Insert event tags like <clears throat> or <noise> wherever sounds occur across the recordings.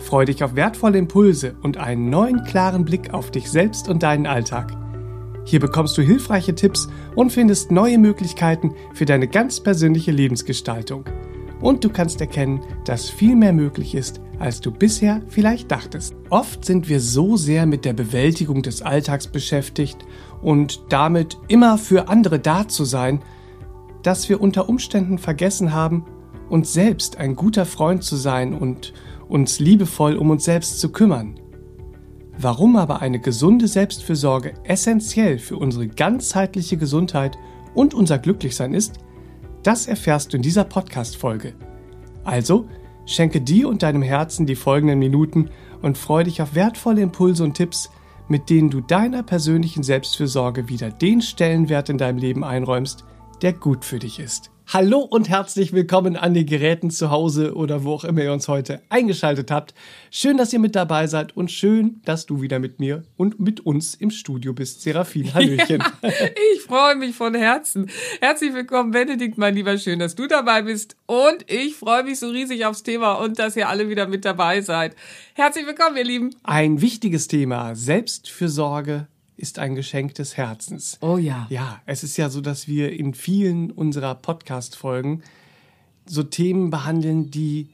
Freu dich auf wertvolle Impulse und einen neuen klaren Blick auf dich selbst und deinen Alltag. Hier bekommst du hilfreiche Tipps und findest neue Möglichkeiten für deine ganz persönliche Lebensgestaltung. Und du kannst erkennen, dass viel mehr möglich ist, als du bisher vielleicht dachtest. Oft sind wir so sehr mit der Bewältigung des Alltags beschäftigt und damit immer für andere da zu sein, dass wir unter Umständen vergessen haben, uns selbst ein guter Freund zu sein und uns liebevoll um uns selbst zu kümmern. Warum aber eine gesunde Selbstfürsorge essentiell für unsere ganzheitliche Gesundheit und unser Glücklichsein ist, das erfährst du in dieser Podcast-Folge. Also, schenke dir und deinem Herzen die folgenden Minuten und freue dich auf wertvolle Impulse und Tipps, mit denen du deiner persönlichen Selbstfürsorge wieder den Stellenwert in deinem Leben einräumst, der gut für dich ist. Hallo und herzlich willkommen an den Geräten zu Hause oder wo auch immer ihr uns heute eingeschaltet habt. Schön, dass ihr mit dabei seid und schön, dass du wieder mit mir und mit uns im Studio bist. Serafin, Hallöchen. Ja, <laughs> ich freue mich von Herzen. Herzlich willkommen, Benedikt, mein Lieber. Schön, dass du dabei bist. Und ich freue mich so riesig aufs Thema und dass ihr alle wieder mit dabei seid. Herzlich willkommen, ihr Lieben. Ein wichtiges Thema. Selbstfürsorge ist ein Geschenk des Herzens. Oh ja. Ja, es ist ja so, dass wir in vielen unserer Podcast-Folgen so Themen behandeln, die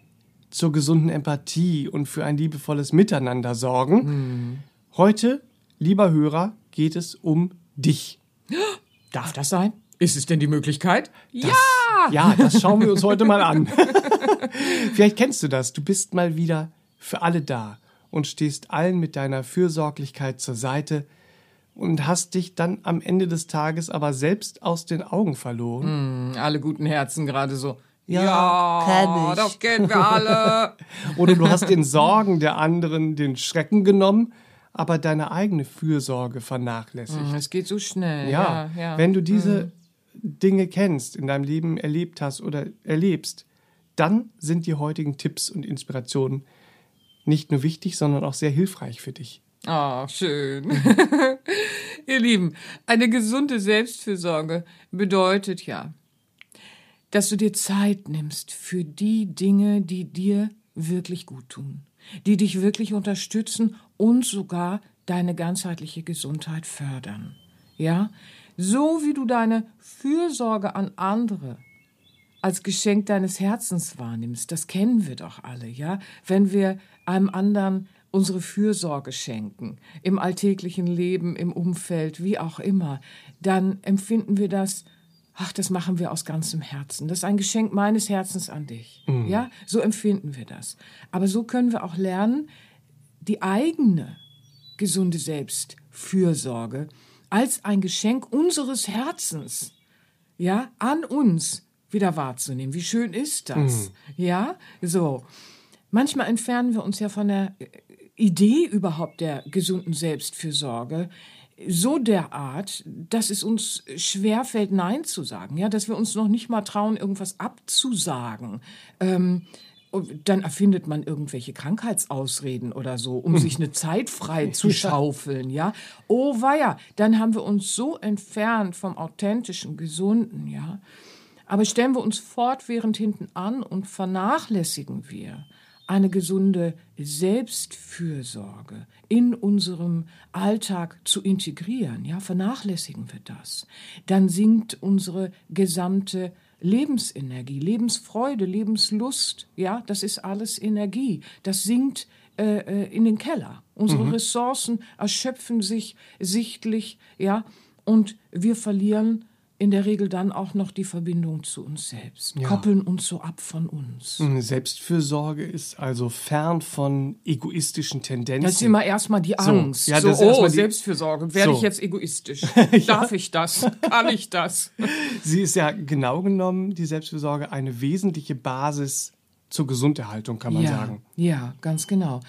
zur gesunden Empathie und für ein liebevolles Miteinander sorgen. Hm. Heute, lieber Hörer, geht es um dich. <gasps> Darf das sein? Ist es denn die Möglichkeit? Das, ja! Ja, das schauen wir uns heute mal an. <laughs> Vielleicht kennst du das. Du bist mal wieder für alle da und stehst allen mit deiner Fürsorglichkeit zur Seite und hast dich dann am Ende des Tages aber selbst aus den Augen verloren. Mm, alle guten Herzen gerade so. Ja, ja kenn ich. das kennen wir alle. <laughs> Oder du hast den Sorgen der anderen den Schrecken genommen, aber deine eigene Fürsorge vernachlässigt. Mm, es geht so schnell. Ja, ja, ja. wenn du diese mm. Dinge kennst, in deinem Leben erlebt hast oder erlebst, dann sind die heutigen Tipps und Inspirationen nicht nur wichtig, sondern auch sehr hilfreich für dich. Oh, schön. <laughs> Ihr Lieben, eine gesunde Selbstfürsorge bedeutet ja, dass du dir Zeit nimmst für die Dinge, die dir wirklich gut tun, die dich wirklich unterstützen und sogar deine ganzheitliche Gesundheit fördern. Ja, so wie du deine Fürsorge an andere als Geschenk deines Herzens wahrnimmst, das kennen wir doch alle, ja, wenn wir einem anderen unsere Fürsorge schenken, im alltäglichen Leben, im Umfeld, wie auch immer, dann empfinden wir das, ach, das machen wir aus ganzem Herzen. Das ist ein Geschenk meines Herzens an dich. Mhm. Ja, so empfinden wir das. Aber so können wir auch lernen, die eigene gesunde Selbstfürsorge als ein Geschenk unseres Herzens, ja, an uns wieder wahrzunehmen. Wie schön ist das? Mhm. Ja, so. Manchmal entfernen wir uns ja von der Idee überhaupt der gesunden Selbstfürsorge so derart, dass es uns schwerfällt, Nein zu sagen, ja, dass wir uns noch nicht mal trauen, irgendwas abzusagen. Ähm, dann erfindet man irgendwelche Krankheitsausreden oder so, um sich eine Zeit frei zu schaufeln, ja. Oh weia, dann haben wir uns so entfernt vom authentischen, gesunden, ja. Aber stellen wir uns fortwährend hinten an und vernachlässigen wir eine gesunde Selbstfürsorge in unserem Alltag zu integrieren, ja, vernachlässigen wir das, dann sinkt unsere gesamte Lebensenergie, Lebensfreude, Lebenslust, ja, das ist alles Energie. Das sinkt äh, äh in den Keller. Unsere mhm. Ressourcen erschöpfen sich sichtlich, ja, und wir verlieren in der Regel dann auch noch die Verbindung zu uns selbst, ja. koppeln uns so ab von uns. Selbstfürsorge ist also fern von egoistischen Tendenzen. Das ist immer erstmal die Angst. So, ja, das so, ist oh, die... Selbstfürsorge, werde so. ich jetzt egoistisch? <laughs> Darf ich das? Kann ich das? Sie ist ja genau genommen, die Selbstfürsorge, eine wesentliche Basis zur Gesunderhaltung, kann man ja, sagen. Ja, ganz genau.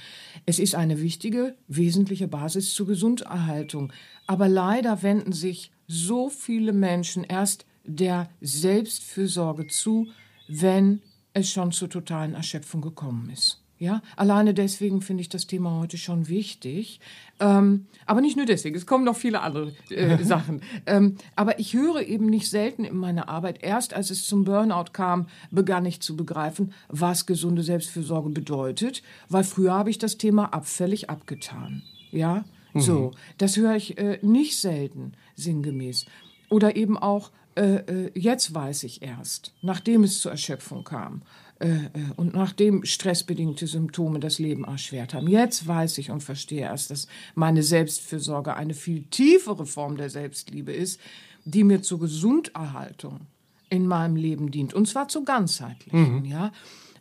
Es ist eine wichtige, wesentliche Basis zur Gesunderhaltung. Aber leider wenden sich so viele Menschen erst der Selbstfürsorge zu, wenn es schon zur totalen Erschöpfung gekommen ist. Ja, alleine deswegen finde ich das Thema heute schon wichtig. Ähm, aber nicht nur deswegen, es kommen noch viele andere äh, <laughs> Sachen. Ähm, aber ich höre eben nicht selten in meiner Arbeit, erst als es zum Burnout kam, begann ich zu begreifen, was gesunde Selbstfürsorge bedeutet, weil früher habe ich das Thema abfällig abgetan. Ja, mhm. so, das höre ich äh, nicht selten sinngemäß. Oder eben auch, äh, äh jetzt weiß ich erst, nachdem es zur Erschöpfung kam und nachdem stressbedingte Symptome das Leben erschwert haben. Jetzt weiß ich und verstehe erst, dass meine Selbstfürsorge eine viel tiefere Form der Selbstliebe ist, die mir zur Gesunderhaltung in meinem Leben dient. Und zwar zur ganzheitlichen, mhm. ja.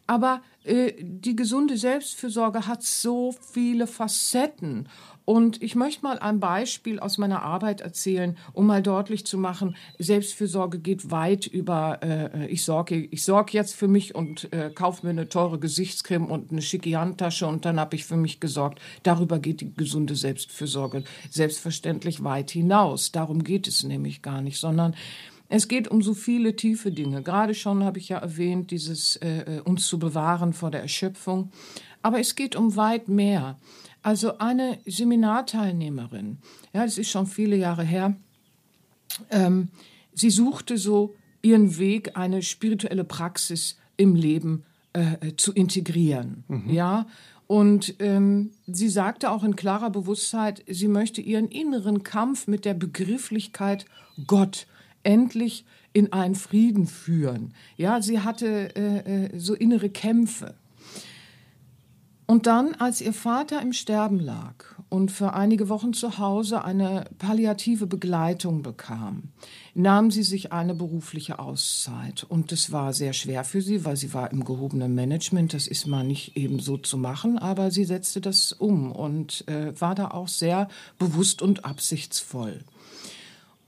Aber äh, die gesunde Selbstfürsorge hat so viele Facetten. Und ich möchte mal ein Beispiel aus meiner Arbeit erzählen, um mal deutlich zu machen, Selbstfürsorge geht weit über, äh, ich sorge ich sorg jetzt für mich und äh, kaufe mir eine teure Gesichtscreme und eine schicke Handtasche und dann habe ich für mich gesorgt. Darüber geht die gesunde Selbstfürsorge selbstverständlich weit hinaus. Darum geht es nämlich gar nicht, sondern es geht um so viele tiefe Dinge. Gerade schon habe ich ja erwähnt, dieses äh, äh uns zu bewahren vor der Erschöpfung. Aber es geht um weit mehr. Also eine Seminarteilnehmerin, ja, das ist schon viele Jahre her, ähm, sie suchte so ihren Weg, eine spirituelle Praxis im Leben äh, äh, zu integrieren, mhm. ja. Und ähm, sie sagte auch in klarer Bewusstheit, sie möchte ihren inneren Kampf mit der Begrifflichkeit Gott endlich in einen Frieden führen. Ja, sie hatte äh, äh so innere Kämpfe. Und dann, als ihr Vater im Sterben lag und für einige Wochen zu Hause eine palliative Begleitung bekam, nahm sie sich eine berufliche Auszeit. Und das war sehr schwer für sie, weil sie war im gehobenen Management. Das ist mal nicht eben so zu machen, aber sie setzte das um und äh, war da auch sehr bewusst und absichtsvoll.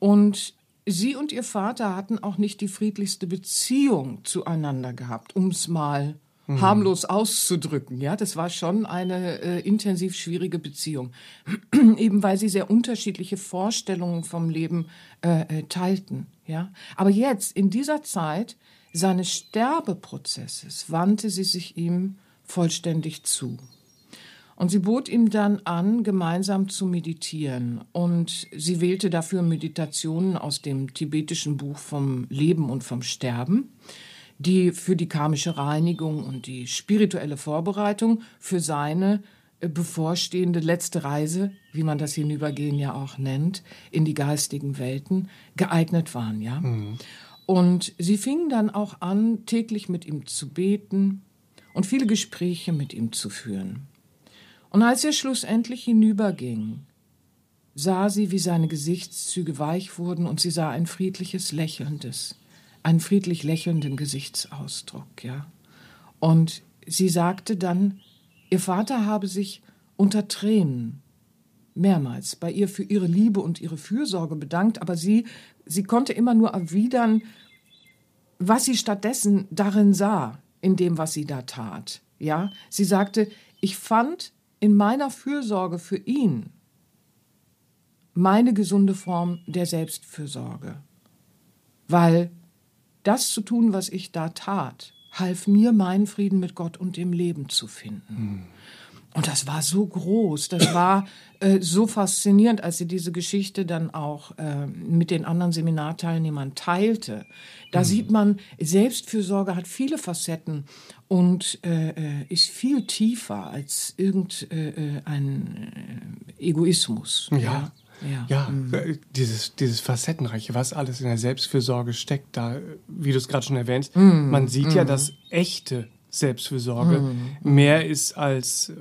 Und sie und ihr Vater hatten auch nicht die friedlichste Beziehung zueinander gehabt, um es mal mhm. harmlos auszudrücken. Ja, das war schon eine äh, intensiv schwierige Beziehung, <clears throat> eben weil sie sehr unterschiedliche Vorstellungen vom Leben äh, äh, teilten. Ja, aber jetzt in dieser Zeit seines Sterbeprozesses wandte sie sich ihm vollständig zu. Und sie bot ihm dann an, gemeinsam zu meditieren. Und sie wählte dafür Meditationen aus dem tibetischen Buch vom Leben und vom Sterben die für die karmische Reinigung und die spirituelle Vorbereitung für seine äh, bevorstehende letzte Reise, wie man das Hinübergehen ja auch nennt, in die geistigen Welten geeignet waren, ja. Mhm. Und sie fingen dann auch an, täglich mit ihm zu beten und viele Gespräche mit ihm zu führen. Und als er schlussendlich hinüberging, sah sie, wie seine Gesichtszüge weich wurden und sie sah ein friedliches, lächelndes, einen friedlich lächelnden Gesichtsausdruck, ja. Und sie sagte dann, ihr Vater habe sich unter Tränen mehrmals bei ihr für ihre Liebe und ihre Fürsorge bedankt, aber sie, sie konnte immer nur erwidern, was sie stattdessen darin sah, in dem, was sie da tat. Ja, sie sagte, ich fand in meiner Fürsorge für ihn meine gesunde Form der Selbstfürsorge, weil das zu tun, was ich da tat, half mir, meinen Frieden mit Gott und dem Leben zu finden. Hm. Und das war so groß, das war äh, so faszinierend, als sie diese Geschichte dann auch äh, mit den anderen Seminarteilnehmern teilte. Da mhm. sieht man, Selbstfürsorge hat viele Facetten und äh, äh ist viel tiefer als irgendein äh, äh, Egoismus. ja. ja. Ja, ja mhm. Äh, dieses, dieses Facettenreiche, was alles in der Selbstfürsorge steckt, da, wie du es gerade schon erwähnst, mhm. man sieht mhm. ja, dass echte Selbstfürsorge mhm. mehr ist als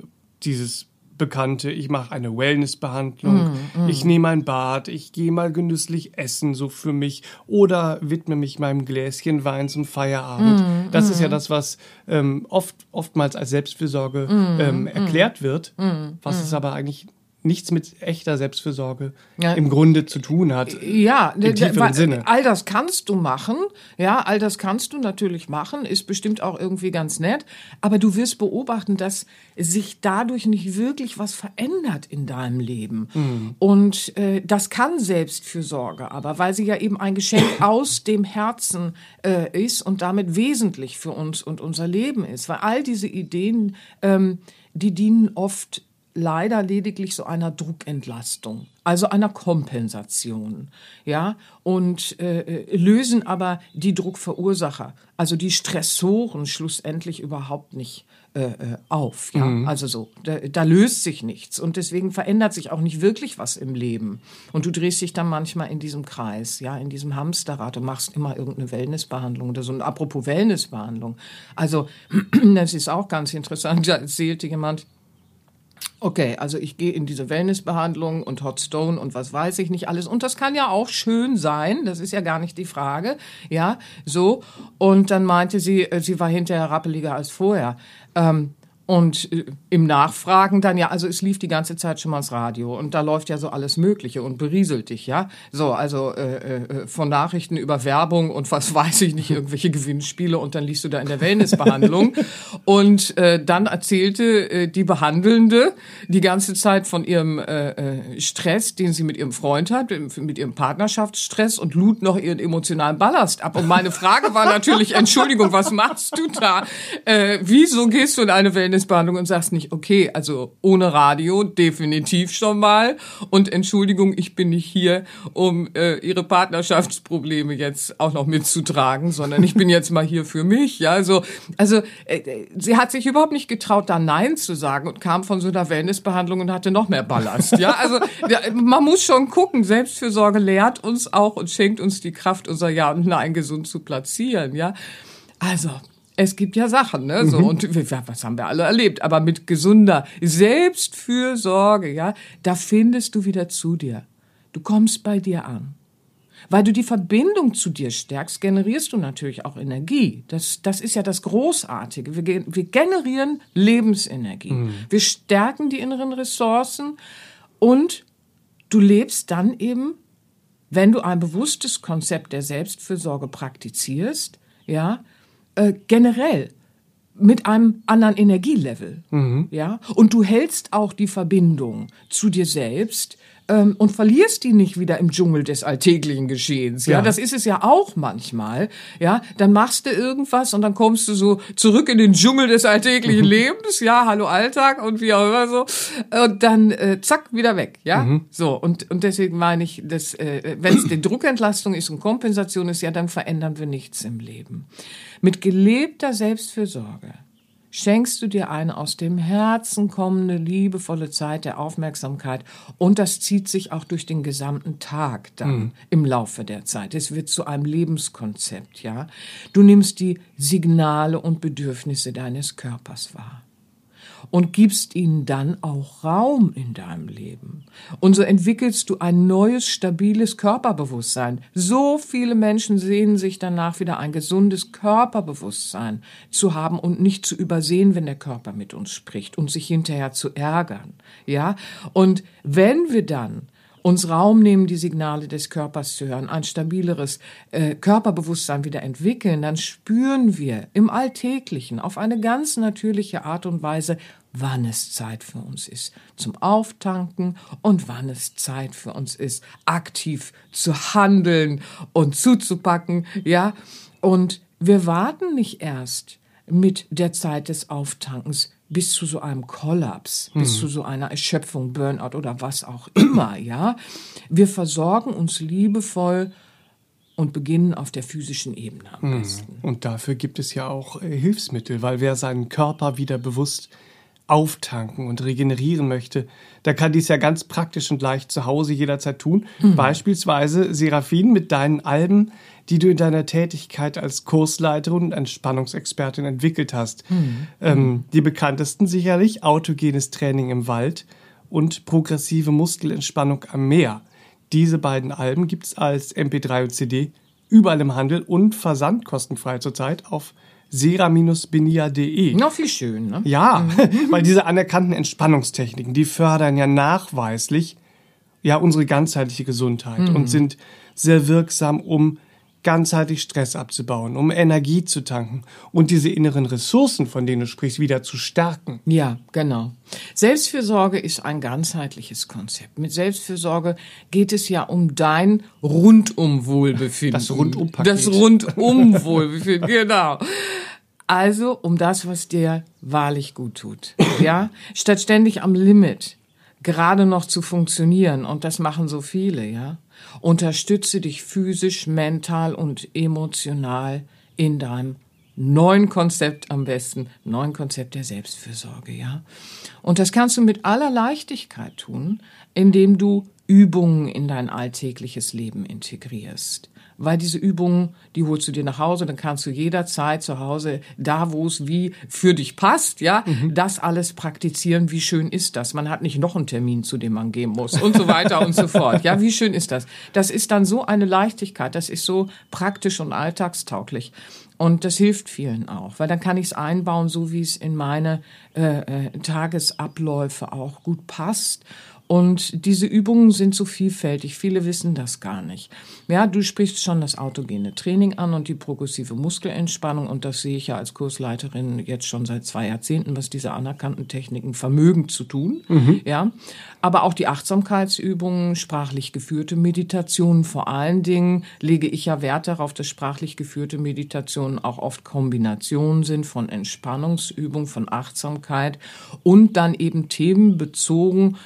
dieses bekannte, ich mache eine Wellnessbehandlung, mm, ich nehme ein Bad, ich gehe mal genüsslich essen, so für mich, oder widme mich meinem Gläschen Wein zum Feierabend. Das ist ja das, was ähm, oft, oftmals als Selbstfürsorge ähm, erklärt wird, was es aber eigentlich nichts mit echter Selbstfürsorge Ja. im Grunde zu tun hat. Ja, Im tieferen Sinne. all das kannst du machen. Ja, all das kannst du natürlich machen, ist bestimmt auch irgendwie ganz nett. Aber du wirst beobachten, dass sich dadurch nicht wirklich was verändert in deinem Leben. Mhm. Und äh, das kann Selbstfürsorge, aber weil sie ja eben ein Geschenk <coughs> aus dem Herzen äh, ist und damit wesentlich für uns und unser Leben ist. Weil all diese Ideen, ähm, die dienen oft leider lediglich so einer Druckentlastung, also einer Kompensation, ja, und äh, äh, lösen aber die Druckverursacher, also die Stressoren schlussendlich überhaupt nicht äh, äh, auf, ja, also so, da, da löst sich nichts und deswegen verändert sich auch nicht wirklich was im Leben. Und du drehst dich dann manchmal in diesem Kreis, ja, in diesem Hamsterrad, du machst immer irgendeine Wellnessbehandlung oder so, und apropos Wellnessbehandlung, also <clears throat> das ist auch ganz interessant, da erzählte jemand, Okay, also ich gehe in diese Wellnessbehandlung und Hot Stone und was weiß ich nicht alles. Und das kann ja auch schön sein, das ist ja gar nicht die Frage. Ja, so. Und dann meinte sie, äh, sie war hinterher rappeliger als vorher. Ähm, und äh, im Nachfragen dann ja, also es lief die ganze Zeit schon mal das Radio und da läuft ja so alles Mögliche und berieselt dich, ja. So, also äh, äh, von Nachrichten über Werbung und was <laughs> weiß ich nicht, irgendwelche Gewinnspiele und dann liegst du da in der Wellnessbehandlung. <laughs> und äh, dann erzählte äh, die Behandelnde die ganze Zeit von ihrem äh, äh, Stress, den sie mit ihrem Freund hat, mit ihrem Partnerschaftsstress und lud noch ihren emotionalen Ballast ab. Und meine Frage war natürlich, Entschuldigung, was machst du da? Äh, wieso gehst du in eine Wellnessbehandlung und sagst nicht, okay, also ohne Radio definitiv schon mal. Und Entschuldigung, ich bin nicht hier, um äh, ihre Partnerschaftsprobleme jetzt auch noch mitzutragen, sondern ich bin jetzt mal hier für mich, ja, so, also äh, sie hat sich überhaupt nicht getraut, da Nein zu sagen und kam von so einer Wellnessbehandlung und hatte noch mehr Ballast, ja, also ja, man muss schon gucken, Selbstfürsorge lehrt uns auch und schenkt uns die Kraft, unser Ja und Nein gesund zu platzieren, ja, also es gibt ja Sachen, ne? So, und wir- was haben wir alle erlebt? Aber mit gesunder Selbstfürsorge, ja, da findest du wieder zu dir. Du kommst bei dir an. Weil du die Verbindung zu dir stärkst, generierst du natürlich auch Energie. Das, das ist ja das Großartige. Wir, wir generieren Lebensenergie. Wir stärken die inneren Ressourcen und du lebst dann eben wenn du ein bewusstes Konzept der Selbstfürsorge praktizierst, ja, äh, generell mit einem anderen Energielevel, ja, und du hältst auch die Verbindung zu dir selbst ähm, und verlierst die nicht wieder im Dschungel des alltäglichen Geschehens, ja? Ja. das ist es ja auch manchmal, ja, dann machst du irgendwas und dann kommst du so zurück in den Dschungel des alltäglichen Lebens, ja, hallo Alltag und wie auch immer so, und dann äh, zack wieder weg, ja, so. Und und deswegen meine ich, dass äh, wenn es die Druckentlastung ist und Kompensation ist, ja, dann verändern wir nichts im Leben. Mit gelebter Selbstfürsorge schenkst du dir eine aus dem Herzen kommende, liebevolle Zeit der Aufmerksamkeit. Und das zieht sich auch durch den gesamten Tag dann im Laufe der Zeit. Es wird zu einem Lebenskonzept, ja. Du nimmst die Signale und Bedürfnisse deines Körpers wahr und gibst ihnen dann auch Raum in deinem Leben. Und so entwickelst du ein neues, stabiles Körperbewusstsein. So viele Menschen sehnen sich danach, wieder ein gesundes Körperbewusstsein zu haben und nicht zu übersehen, wenn der Körper mit uns spricht und sich hinterher zu ärgern. Ja? Und wenn wir dann uns Raum nehmen, die Signale des Körpers zu hören, ein stabileres äh, Körperbewusstsein wieder entwickeln, dann spüren wir im Alltäglichen auf eine ganz natürliche Art und Weise, wann es Zeit für uns ist zum Auftanken und wann es Zeit für uns ist, aktiv zu handeln und zuzupacken, ja. Und wir warten nicht erst mit der Zeit des Auftankens bis zu so einem Kollaps, bis zu so einer Erschöpfung, Burnout oder was auch <clears throat> immer, ja. Wir versorgen uns liebevoll und beginnen auf der physischen Ebene am besten. Und dafür gibt es ja auch äh, Hilfsmittel, weil wer seinen Körper wieder bewusst auftanken und regenerieren möchte, der kann dies ja ganz praktisch und leicht zu Hause jederzeit tun. Beispielsweise Seraphin mit deinen Alben, die du in deiner Tätigkeit als Kursleiterin und Entspannungsexpertin entwickelt hast. Ähm, die bekanntesten sicherlich autogenes Training im Wald und progressive Muskelentspannung am Meer. Diese beiden Alben gibt es als MP3 und CD überall im Handel und versandkostenfrei zurzeit auf sera-benia.de. Noch viel schön, ne? Ja, <laughs> weil diese anerkannten Entspannungstechniken, die fördern ja nachweislich ja unsere ganzheitliche Gesundheit und sind sehr wirksam, um ganzheitlich Stress abzubauen, um Energie zu tanken und diese inneren Ressourcen, von denen du sprichst, wieder zu stärken. Ja, genau. Selbstfürsorge ist ein ganzheitliches Konzept. Mit Selbstfürsorge geht es ja um dein Rundumwohlbefinden. Das Rundumpaket. Das Rundumwohlbefinden, genau. Also um das, was dir wahrlich gut tut. Ja, statt ständig am Limit gerade noch zu funktionieren und das machen so viele, ja. Unterstütze dich physisch, mental und emotional in deinem neuen Konzept am besten, neuen Konzept der Selbstfürsorge, ja. Und das kannst du mit aller Leichtigkeit tun, indem du Übungen in dein alltägliches Leben integrierst. Weil diese Übungen, die holst du dir nach Hause, dann kannst du jederzeit zu Hause, da wo es wie für dich passt, ja, das alles praktizieren. Wie schön ist das? Man hat nicht noch einen Termin, zu dem man gehen muss und so weiter und so <laughs> fort. Ja, wie schön ist das? Das ist dann so eine Leichtigkeit, das ist so praktisch und alltagstauglich. Und das hilft vielen auch, weil dann kann ich es einbauen, so wie es in meine äh, äh, Tagesabläufe auch gut passt. Und diese Übungen sind so vielfältig. Viele wissen das gar nicht. Ja, du sprichst schon das autogene Training an und die progressive Muskelentspannung. Und das sehe ich ja als Kursleiterin jetzt schon seit zwei Jahrzehnten, was diese anerkannten Techniken vermögen zu tun. Ja, aber auch die Achtsamkeitsübungen, sprachlich geführte Meditationen. Vor allen Dingen lege ich ja Wert darauf, dass sprachlich geführte Meditationen auch oft Kombinationen sind von Entspannungsübungen, von Achtsamkeit und dann eben themenbezogen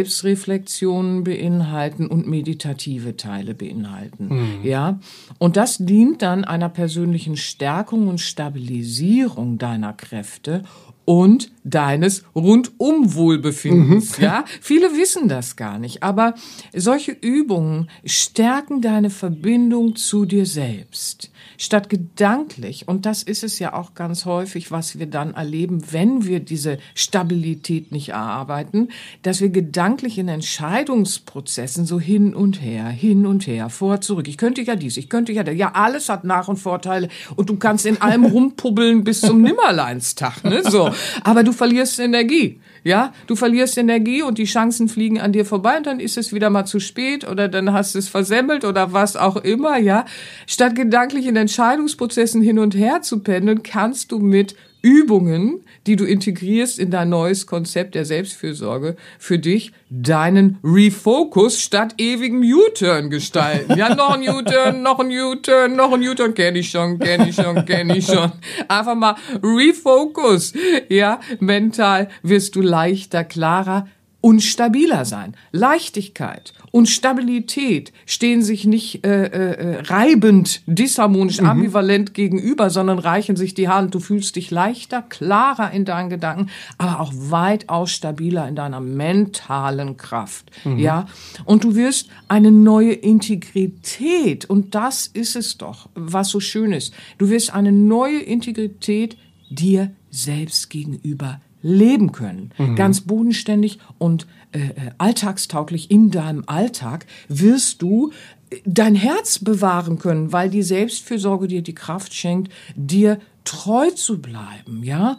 Selbstreflexionen beinhalten und meditative Teile beinhalten. Ja, und das dient dann einer persönlichen Stärkung und Stabilisierung deiner Kräfte und deines Rundumwohlbefindens. Ja, viele wissen das gar nicht, aber solche Übungen stärken deine Verbindung zu dir selbst. Statt gedanklich, und das ist es ja auch ganz häufig, was wir dann erleben, wenn wir diese Stabilität nicht erarbeiten, dass wir gedanklich in Entscheidungsprozessen so hin und her, hin und her, vor, zurück. Ich könnte ja dies, ich könnte ja das. Ja, alles hat Nach- und Vorteile und du kannst in allem <laughs> rumpubbeln bis zum Nimmerleinstag, ne, so. Aber du verlierst Energie. Ja, du verlierst Energie und die Chancen fliegen an dir vorbei und dann ist es wieder mal zu spät oder dann hast du es versemmelt oder was auch immer, ja. Statt gedanklich in Entscheidungsprozessen hin und her zu pendeln, kannst du mit Übungen, die du integrierst in dein neues Konzept der Selbstfürsorge, für dich deinen Refocus statt ewigem U-Turn gestalten. Ja, noch ein U-Turn, noch ein U-Turn, noch ein U-Turn, kenn ich schon, kenn ich schon, kenn ich schon. Einfach mal Refocus. Ja, mental wirst du leichter, klarer und stabiler sein. Leichtigkeit und Stabilität stehen sich nicht äh, äh, reibend, disharmonisch, ambivalent gegenüber, sondern reichen sich die Hand. Du fühlst dich leichter, klarer in deinen Gedanken, aber auch weitaus stabiler in deiner mentalen Kraft. Ja, und du wirst eine neue Integrität und das ist es doch, was so schön ist. Du wirst eine neue Integrität dir selbst gegenüber leben können. Ganz bodenständig und äh, äh, alltagstauglich in deinem Alltag wirst du äh, dein Herz bewahren können, weil die Selbstfürsorge dir die Kraft schenkt, dir treu zu bleiben, ja?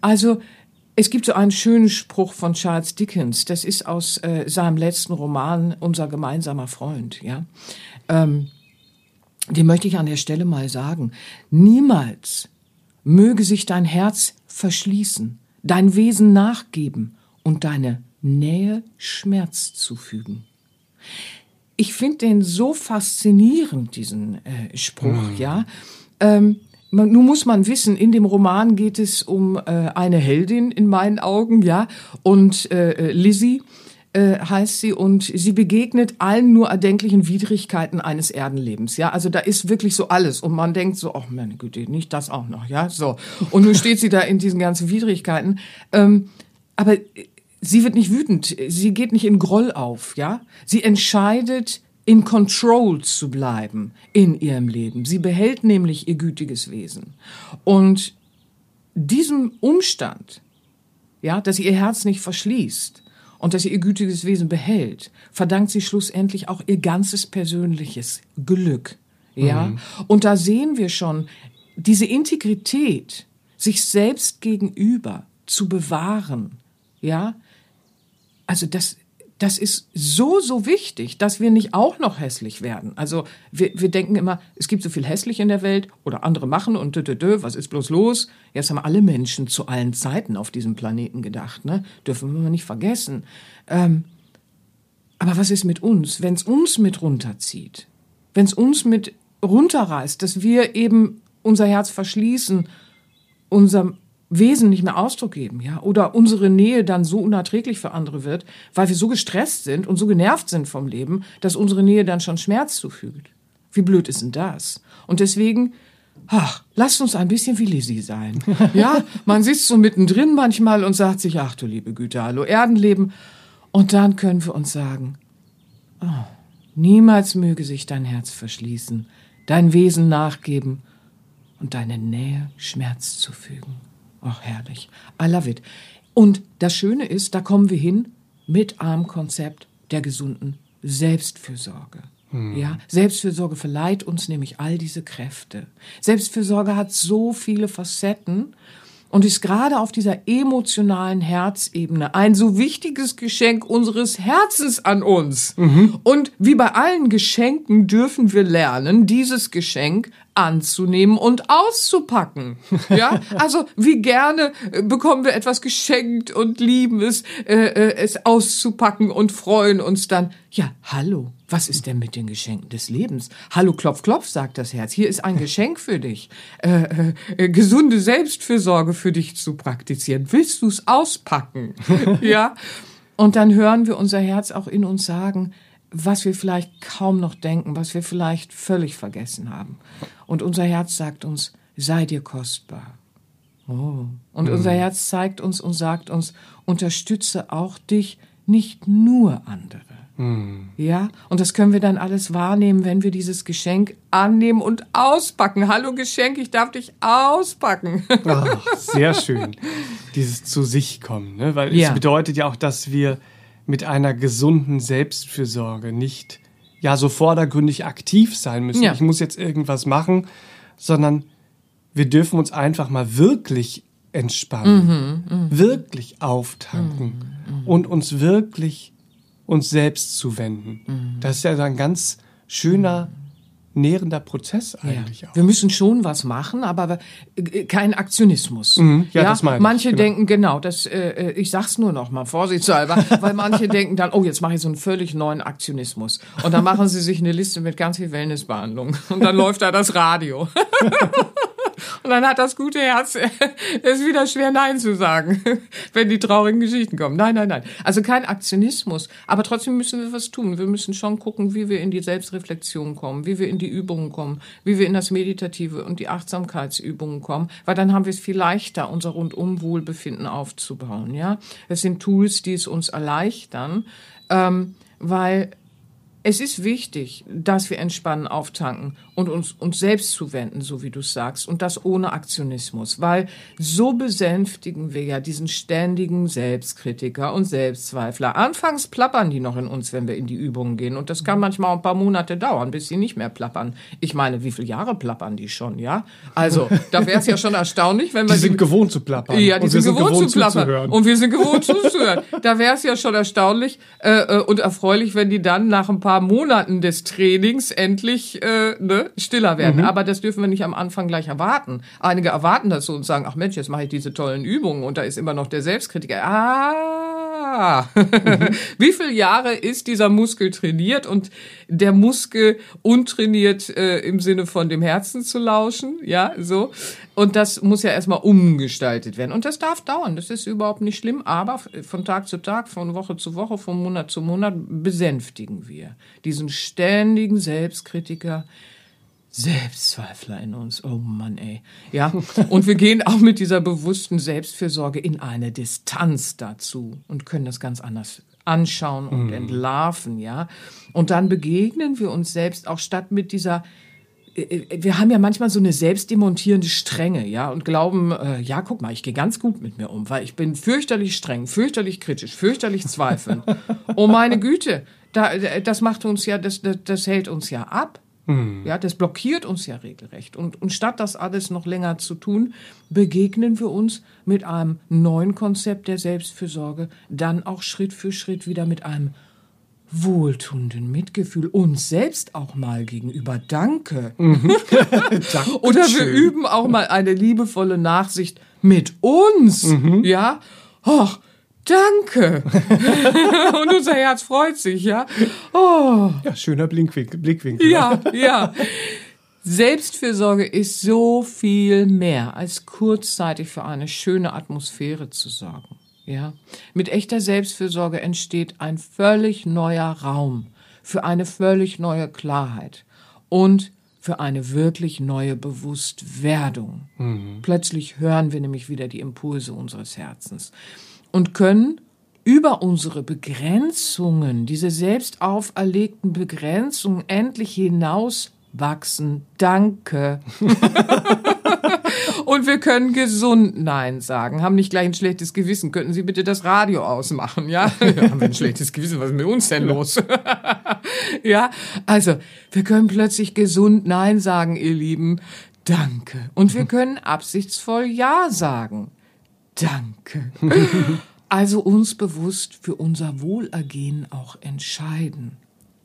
Also, es gibt so einen schönen Spruch von Charles Dickens, das ist aus äh, seinem letzten Roman Unser gemeinsamer Freund, ja? Ähm, den möchte ich an der Stelle mal sagen. Niemals möge sich dein Herz verschließen, dein Wesen nachgeben und deine Nähe Schmerz zufügen. Ich finde den so faszinierend, diesen äh, Spruch, ja. Ähm, man, nun muss man wissen, in dem Roman geht es um äh, eine Heldin in meinen Augen, ja, und äh, Lizzie äh, heißt sie und sie begegnet allen nur erdenklichen Widrigkeiten eines Erdenlebens. Ja, also da ist wirklich so alles und man denkt so, oh meine Güte, nicht das auch noch, ja, so. Und nun steht sie da in diesen ganzen Widrigkeiten. Ähm, aber sie wird nicht wütend, sie geht nicht in Groll auf, ja. Sie entscheidet in Control zu bleiben in ihrem Leben. Sie behält nämlich ihr gütiges Wesen. Und diesem Umstand, ja, dass sie ihr Herz nicht verschließt und dass sie ihr gütiges Wesen behält, verdankt sie schlussendlich auch ihr ganzes persönliches Glück. Ja, und da sehen wir schon, diese Integrität, sich selbst gegenüber zu bewahren, ja, also das, das ist so, so wichtig, dass wir nicht auch noch hässlich werden. Also wir, wir denken immer, es gibt so viel hässlich in der Welt oder andere machen und dö, dö, dö, was ist bloß los? Jetzt haben alle Menschen zu allen Zeiten auf diesem Planeten gedacht, ne? Dürfen wir nicht vergessen. Ähm, aber was ist mit uns, wenn es uns mit runterzieht? Wenn es uns mit runterreißt, dass wir eben unser Herz verschließen, unserem Wesen nicht mehr Ausdruck geben, ja, oder unsere Nähe dann so unerträglich für andere wird, weil wir so gestresst sind und so genervt sind vom Leben, dass unsere Nähe dann schon Schmerz zufügt. Wie blöd ist denn das? Und deswegen, ach, lasst uns ein bisschen wie Lizzie sein. <laughs> Ja, man sitzt so mittendrin manchmal und sagt sich, ach du liebe Güte, hallo Erdenleben. Und dann können wir uns sagen, oh, niemals möge sich dein Herz verschließen, dein Wesen nachgeben und deine Nähe Schmerz zufügen. Ach, herrlich. I love it. Und das Schöne ist, da kommen wir hin mit einem Konzept der gesunden Selbstfürsorge. Hm. Ja, Selbstfürsorge verleiht uns nämlich all diese Kräfte. Selbstfürsorge hat so viele Facetten und ist gerade auf dieser emotionalen Herzebene ein so wichtiges Geschenk unseres Herzens an uns. Mhm. Und wie bei allen Geschenken dürfen wir lernen, dieses Geschenk anzunehmen und auszupacken. <laughs> Ja, also wie gerne äh, bekommen wir etwas geschenkt und lieben es, äh, äh, es auszupacken und freuen uns dann. Ja, hallo, was ist denn mit den Geschenken des Lebens? Hallo, klopf, klopf, sagt das Herz. Hier ist ein <laughs> Geschenk für dich. Äh, äh, gesunde Selbstfürsorge für dich zu praktizieren. Willst du es auspacken? <laughs> ja. Und dann hören wir unser Herz auch in uns sagen, was wir vielleicht kaum noch denken, was wir vielleicht völlig vergessen haben. Und unser Herz sagt uns, sei dir kostbar. Oh. Und mhm. unser Herz zeigt uns und sagt uns, unterstütze auch dich, nicht nur andere. Mhm. Ja, und das können wir dann alles wahrnehmen, wenn wir dieses Geschenk annehmen und auspacken. Hallo Geschenk, ich darf dich auspacken. Ach, sehr <laughs> schön. Dieses zu sich kommen, ne? weil ja. es bedeutet ja auch, dass wir mit einer gesunden Selbstfürsorge nicht ja so vordergründig aktiv sein müssen. Ja. Ich muss jetzt irgendwas machen, sondern wir dürfen uns einfach mal wirklich entspannen, mhm, mh. wirklich auftanken mhm, mh. und uns wirklich uns selbst zuwenden. Mhm. Das ist ja ein ganz schöner nährender Prozess eigentlich ja. auch. Wir müssen schon was machen, aber äh, kein Aktionismus. Mhm, ja, ja, das meine ich. Manche genau. denken, genau, das, äh, äh ich sag's nur noch mal vorsichtshalber, <laughs> weil manche denken dann, oh, jetzt mache ich so einen völlig neuen Aktionismus. Und dann machen sie sich eine Liste mit ganz viel Wellnessbehandlung. Und dann läuft da das Radio. <laughs> Und dann hat das gute Herz, <laughs> es wieder schwer Nein zu sagen, <laughs> wenn die traurigen Geschichten kommen. Nein, nein, nein. Also kein Aktionismus. Aber trotzdem müssen wir was tun. Wir müssen schon gucken, wie wir in die Selbstreflexion kommen, wie wir in die Übungen kommen, wie wir in das Meditative und die Achtsamkeitsübungen kommen, weil dann haben wir es viel leichter, unser Rundumwohlbefinden aufzubauen, ja. Es sind Tools, die es uns erleichtern, ähm, weil es ist wichtig, dass wir entspannen, auftanken und uns, uns selbst zuwenden, so wie du sagst, und das ohne Aktionismus, weil so besänftigen wir ja diesen ständigen Selbstkritiker und Selbstzweifler. Anfangs plappern die noch in uns, wenn wir in die Übungen gehen, und das kann manchmal ein paar Monate dauern, bis sie nicht mehr plappern. Ich meine, wie viele Jahre plappern die schon, ja? Also, da wäre es ja schon erstaunlich, wenn wir... Die sind die, gewohnt zu plappern. Ja, die sind, sind, gewohnt, gewohnt zu plappern. Zuzuhören. Und wir sind gewohnt zuzuhören. Da wäre es ja schon erstaunlich äh, äh, und erfreulich, wenn die dann nach ein paar paar Monaten des Trainings endlich äh, ne, stiller werden. Mhm. Aber das dürfen wir nicht am Anfang gleich erwarten. Einige erwarten das so und sagen, ach Mensch, jetzt mache ich diese tollen Übungen und da ist immer noch der Selbstkritiker. Ah, mhm. <laughs> wie viele Jahre ist dieser Muskel trainiert und der Muskel untrainiert äh, im Sinne von dem Herzen zu lauschen, ja, so. Und das muss ja erstmal umgestaltet werden. Und das darf dauern. Das ist überhaupt nicht schlimm. Aber von Tag zu Tag, von Woche zu Woche, von Monat zu Monat besänftigen wir diesen ständigen Selbstkritiker, Selbstzweifler in uns. Oh Mann, ey. Ja. <laughs> Und wir gehen auch mit dieser bewussten Selbstfürsorge in eine Distanz dazu und können das ganz anders anschauen und mm. entlarven, ja. Und dann begegnen wir uns selbst auch statt mit dieser wir haben ja manchmal so eine selbstdemontierende Strenge, ja, und glauben, äh, ja, guck mal, ich gehe ganz gut mit mir um, weil ich bin fürchterlich streng, fürchterlich kritisch, fürchterlich zweifelnd. <laughs> oh meine Güte, da, das macht uns ja, das, das, das hält uns ja ab. Ja, das blockiert uns ja regelrecht. Und, und statt das alles noch länger zu tun, begegnen wir uns mit einem neuen Konzept der Selbstfürsorge, dann auch Schritt für Schritt wieder mit einem wohltuenden Mitgefühl uns selbst auch mal gegenüber. Danke. <laughs> Oder wir üben auch mal eine liebevolle Nachsicht mit uns. Ja. Och, danke. <laughs> Und unser Herz freut sich, ja. Oh. Ja, schöner Blinkwinkel. Blickwinkel. Ja, <laughs> ja. Selbstfürsorge ist so viel mehr als kurzzeitig für eine schöne Atmosphäre zu sorgen. Ja, mit echter Selbstfürsorge entsteht ein völlig neuer Raum für eine völlig neue Klarheit und für eine wirklich neue Bewusstwerdung. Plötzlich hören wir nämlich wieder die Impulse unseres Herzens und können über unsere Begrenzungen, diese selbst auferlegten Begrenzungen endlich hinauswachsen. Danke. <laughs> Und wir können gesund Nein sagen, haben nicht gleich ein schlechtes Gewissen. Könnten Sie bitte das Radio ausmachen, ja? <laughs> ja haben wir ein schlechtes Gewissen, was ist mit uns denn los? <laughs> ja, also, wir können plötzlich gesund Nein sagen, ihr Lieben. Danke. Und wir können absichtsvoll Ja sagen. Danke. <laughs> Also uns bewusst für unser Wohlergehen auch entscheiden.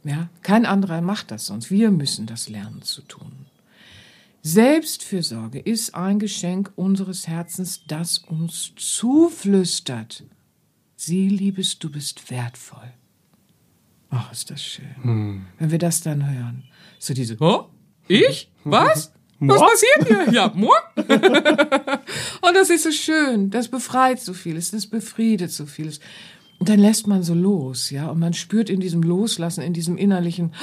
Ja, kein anderer macht das sonst. Wir müssen das lernen zu tun. Selbstfürsorge ist ein Geschenk unseres Herzens, das uns zuflüstert. Sie, Liebes, du bist wertvoll. Ach, ist das schön. Wenn wir das dann hören. So diese, oh, ich? Was? <laughs> Was passiert hier? Ja, <laughs> moi? <laughs> Und das ist so schön. Das befreit so vieles. Das befriedet so vieles. Und dann lässt man so los, ja. Und man spürt in diesem Loslassen, in diesem innerlichen,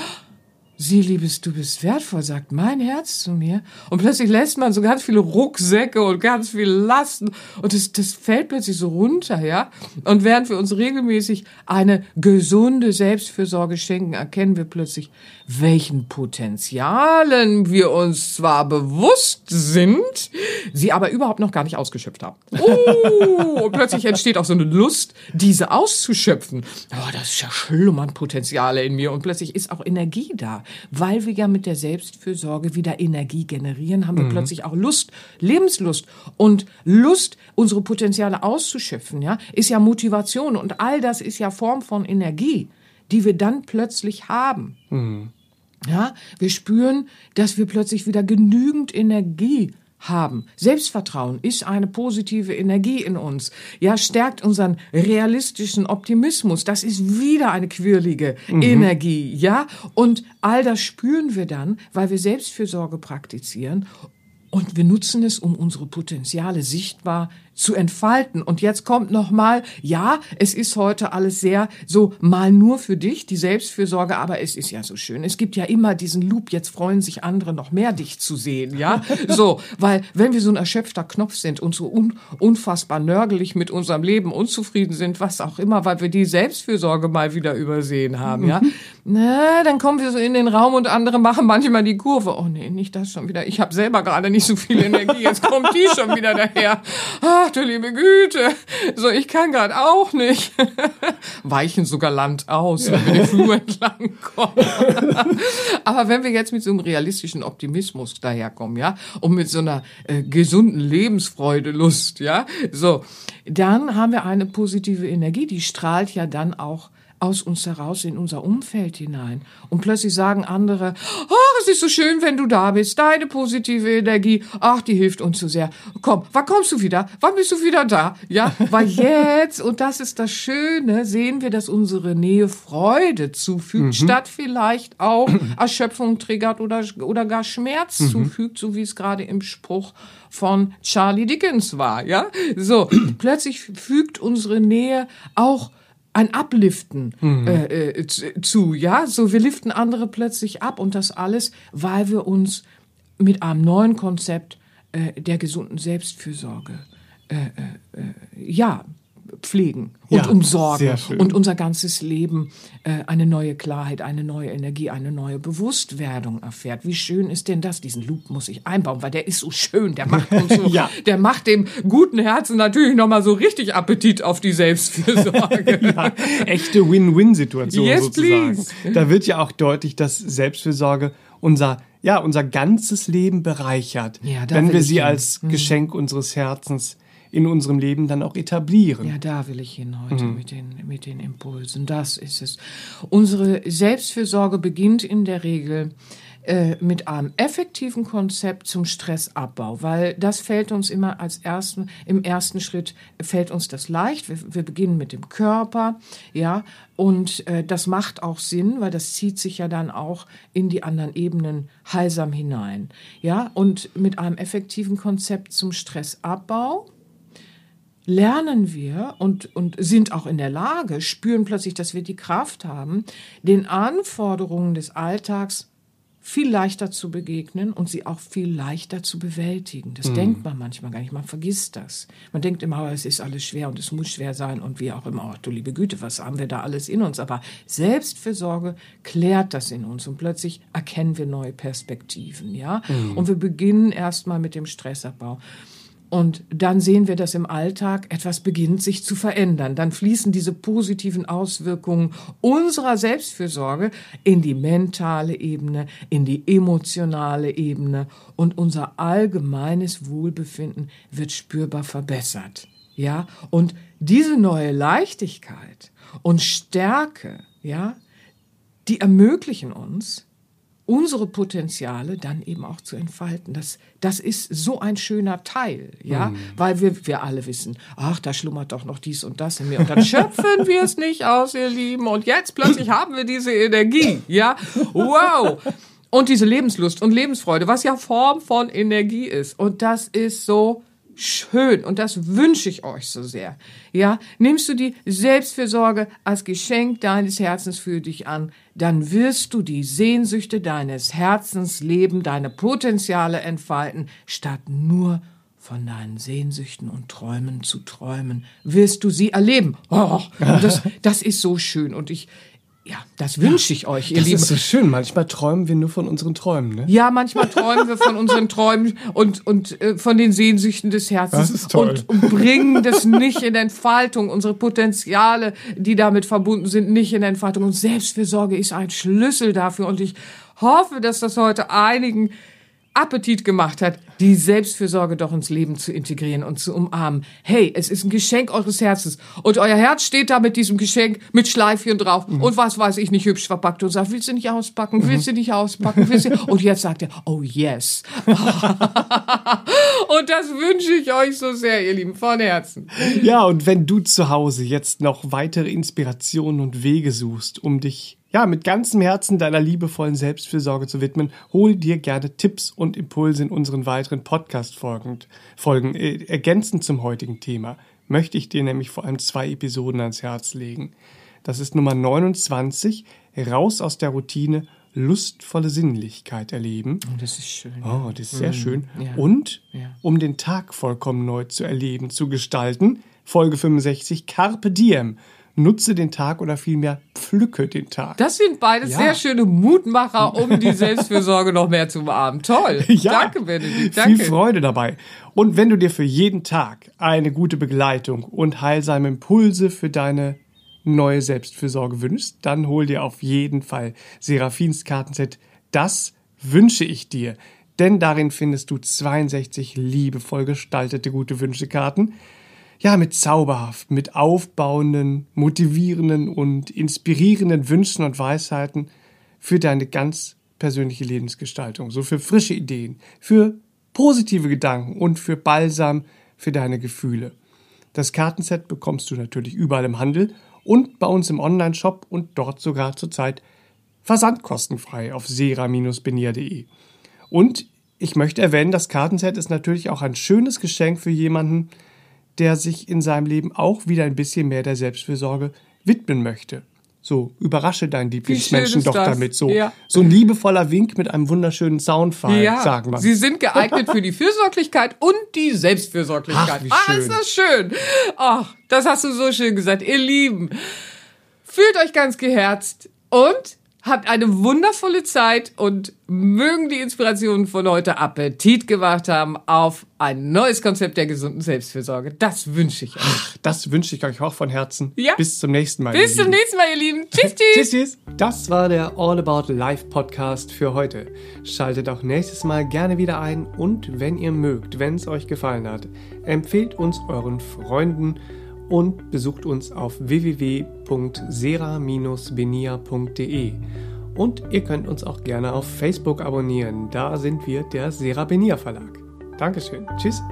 Sie, Liebes, du bist wertvoll, sagt mein Herz zu mir. Und plötzlich lässt man so ganz viele Rucksäcke und ganz viele Lasten. Und das, das fällt plötzlich so runter, ja. Und während wir uns regelmäßig eine gesunde Selbstfürsorge schenken, erkennen wir plötzlich, welchen Potenzialen wir uns zwar bewusst sind, sie aber überhaupt noch gar nicht ausgeschöpft haben. Oh, und plötzlich entsteht auch so eine Lust, diese auszuschöpfen. Oh, das ist ja schlummern Potenziale in mir. Und plötzlich ist auch Energie da. Weil wir ja mit der Selbstfürsorge wieder Energie generieren, haben wir plötzlich auch Lust, Lebenslust. Und Lust, unsere Potenziale auszuschöpfen, ja, ist ja Motivation. Und all das ist ja Form von Energie, die wir dann plötzlich haben. Ja, wir spüren, dass wir plötzlich wieder genügend Energie haben. Selbstvertrauen ist eine positive Energie in uns. Ja, stärkt unseren realistischen Optimismus. Das ist wieder eine quirlige Energie. Ja, und all das spüren wir dann, weil wir Selbstfürsorge praktizieren. Und wir nutzen es, um unsere Potenziale sichtbar zu entfalten. Und jetzt kommt noch mal, ja, es ist heute alles sehr so mal nur für dich, die Selbstfürsorge, aber es ist ja so schön. Es gibt ja immer diesen Loop, jetzt freuen sich andere noch mehr dich zu sehen, ja? <laughs> So, weil wenn wir so ein erschöpfter Knopf sind und so un unfassbar nörgelig mit unserem Leben unzufrieden sind, was auch immer, weil wir die Selbstfürsorge mal wieder übersehen haben, ja? Na, dann kommen wir so in den Raum und andere machen manchmal die Kurve. Oh nee, nicht das schon wieder. Ich habe selber gerade nicht so viel Energie, jetzt kommt die schon wieder daher. <laughs> Ach du liebe Güte. So, ich kann gerade auch nicht. <laughs> Weichen sogar Land aus, wenn wir den Flur entlang kommen. <laughs> Aber wenn wir jetzt mit so einem realistischen Optimismus daherkommen, ja, und mit so einer äh, gesunden Lebensfreude, Lust, ja, so, dann haben wir eine positive Energie, die strahlt ja dann auch aus uns heraus in unser Umfeld hinein. Und plötzlich sagen andere, ach, es ist so schön, wenn du da bist, deine positive Energie, ach, die hilft uns so sehr. Komm, wann kommst du wieder? Wann bist du wieder da? Ja, weil <laughs> jetzt, und das ist das Schöne, sehen wir, dass unsere Nähe Freude zufügt, statt vielleicht auch <clears throat> Erschöpfung triggert oder, oder gar Schmerz zufügt, so wie es gerade im Spruch von Charlie Dickens war, ja? So, <clears throat> plötzlich fügt unsere Nähe auch ein Abliften äh, äh, zu, zu, ja, so wir liften andere plötzlich ab und das alles, weil wir uns mit einem neuen Konzept äh, der gesunden Selbstfürsorge äh, äh, äh, ja pflegen und Ja, umsorgen und unser ganzes Leben äh, eine neue Klarheit, eine neue Energie, eine neue Bewusstwerdung erfährt. Wie schön ist denn das? Diesen Loop muss ich einbauen, weil der ist so schön, der macht uns so, <laughs> Ja. der macht dem guten Herzen natürlich noch mal so richtig Appetit auf die Selbstfürsorge. <laughs> Ja, echte Win-Win-Situation Yes, sozusagen. please. Da wird ja auch deutlich, dass Selbstfürsorge unser ja, unser ganzes Leben bereichert, Ja, wenn wir sie hin. als Geschenk unseres Herzens in unserem Leben dann auch etablieren. Ja, da will ich hin heute mit, den, mit den Impulsen. Das ist es. Unsere Selbstfürsorge beginnt in der Regel äh, mit einem effektiven Konzept zum Stressabbau, weil das fällt uns immer als ersten, im ersten Schritt fällt uns das leicht. Wir, wir beginnen mit dem Körper, ja, und äh, das macht auch Sinn, weil das zieht sich ja dann auch in die anderen Ebenen heilsam hinein, ja, und mit einem effektiven Konzept zum Stressabbau lernen wir und, und sind auch in der Lage, spüren plötzlich, dass wir die Kraft haben, den Anforderungen des Alltags viel leichter zu begegnen und sie auch viel leichter zu bewältigen. Das denkt man manchmal gar nicht, man vergisst das. Man denkt immer, oh, es ist alles schwer und es muss schwer sein und wie auch immer, oh, du liebe Güte, was haben wir da alles in uns? Aber Selbstfürsorge klärt das in uns und plötzlich erkennen wir neue Perspektiven, ja? Und wir beginnen erstmal mit dem Stressabbau. Und dann sehen wir, dass im Alltag etwas beginnt sich zu verändern. Dann fließen diese positiven Auswirkungen unserer Selbstfürsorge in die mentale Ebene, in die emotionale Ebene und unser allgemeines Wohlbefinden wird spürbar verbessert. Ja, und diese neue Leichtigkeit und Stärke, ja, die ermöglichen uns, unsere Potenziale dann eben auch zu entfalten. Das, das ist so ein schöner Teil, ja, Mhm. weil wir, wir alle wissen, ach, da schlummert doch noch dies und das in mir und dann schöpfen wir es nicht aus, ihr Lieben, und jetzt plötzlich haben wir diese Energie, ja, wow. Und diese Lebenslust und Lebensfreude, was ja Form von Energie ist. Und das ist so schön und das wünsche ich euch so sehr. Ja, nimmst du die Selbstfürsorge als Geschenk deines Herzens für dich an, dann wirst du die Sehnsüchte deines Herzens leben, deine Potenziale entfalten, statt nur von deinen Sehnsüchten und Träumen zu träumen, wirst du sie erleben. Oh, <laughs> das, das ist so schön und ich, ja, das wünsche ich euch, ihr Das Lieben. ist so schön. Manchmal träumen wir nur von unseren Träumen, ne? Ja, manchmal träumen wir von unseren Träumen und, und äh, von den Sehnsüchten des Herzens Das ist toll. Und, und bringen das nicht in Entfaltung. Unsere Potenziale, die damit verbunden sind, nicht in Entfaltung. Und Selbstfürsorge ist ein Schlüssel dafür. Und ich hoffe, dass das heute einigen Appetit gemacht hat, die Selbstfürsorge doch ins Leben zu integrieren und zu umarmen. Hey, es ist ein Geschenk eures Herzens. Und euer Herz steht da mit diesem Geschenk mit Schleifchen drauf und was weiß ich nicht hübsch verpackt und sagt, willst du nicht auspacken, willst du nicht auspacken, willst du? <laughs> Und jetzt sagt er, oh yes. <laughs> und das wünsche ich euch so sehr, ihr Lieben, von Herzen. Ja, und wenn du zu Hause jetzt noch weitere Inspirationen und Wege suchst, um dich ja mit ganzem Herzen deiner liebevollen Selbstfürsorge zu widmen, hol dir gerne Tipps und Impulse in unseren weiteren Podcast-Folgen. Folgen. Äh, ergänzend zum heutigen Thema möchte ich dir nämlich vor allem zwei Episoden ans Herz legen. Das ist Nummer 29, raus aus der Routine, lustvolle Sinnlichkeit erleben. Und das ist schön. Oh, das ist sehr schön. ja. Und Ja. um den Tag vollkommen neu zu erleben, zu gestalten, Folge 65, Carpe Diem. Nutze den Tag oder vielmehr pflücke den Tag. Das sind beides Ja. sehr schöne Mutmacher, um die <laughs> Selbstfürsorge noch mehr zu umarmen. Toll. <laughs> Danke, Benedikt. Danke. Viel Freude dabei. Und wenn du dir für jeden Tag eine gute Begleitung und heilsame Impulse für deine neue Selbstfürsorge wünschst, dann hol dir auf jeden Fall Seraphins Kartenset. Das wünsche ich dir. Denn darin findest du 62 liebevoll gestaltete gute Wünschekarten. Ja, mit zauberhaft, mit aufbauenden, motivierenden und inspirierenden Wünschen und Weisheiten für deine ganz persönliche Lebensgestaltung. So für frische Ideen, für positive Gedanken und für Balsam für deine Gefühle. Das Kartenset bekommst du natürlich überall im Handel und bei uns im Online-Shop und dort sogar zurzeit versandkostenfrei auf sera-benier.de. Und ich möchte erwähnen, das Kartenset ist natürlich auch ein schönes Geschenk für jemanden, der sich in seinem Leben auch wieder ein bisschen mehr der Selbstfürsorge widmen möchte. So, überrasche deinen Lieblingsmenschen doch das? damit. So, Ja. so ein liebevoller Wink mit einem wunderschönen Soundfall, Ja, sagen wir. sie sind geeignet für die Fürsorglichkeit und die Selbstfürsorglichkeit. Ach, wie Ah, schön. ist das schön. Ach, das hast du so schön gesagt. Ihr Lieben, fühlt euch ganz geherzt und Habt eine wundervolle Zeit und mögen die Inspirationen von heute Appetit gemacht haben auf ein neues Konzept der gesunden Selbstfürsorge. Das wünsche ich euch. Das wünsche ich euch auch von Herzen. Ja. Bis zum nächsten Mal. Bis zum nächsten Mal, ihr Lieben. Tschüss, <laughs> tschüss. Tschüss, tschüss. Das war der All About Life Podcast für heute. Schaltet auch nächstes Mal gerne wieder ein und wenn ihr mögt, wenn es euch gefallen hat, empfehlt uns euren Freunden und besucht uns auf www.sera-benia.de. Und ihr könnt uns auch gerne auf Facebook abonnieren. Da sind wir der Sera Benia Verlag. Dankeschön. Tschüss.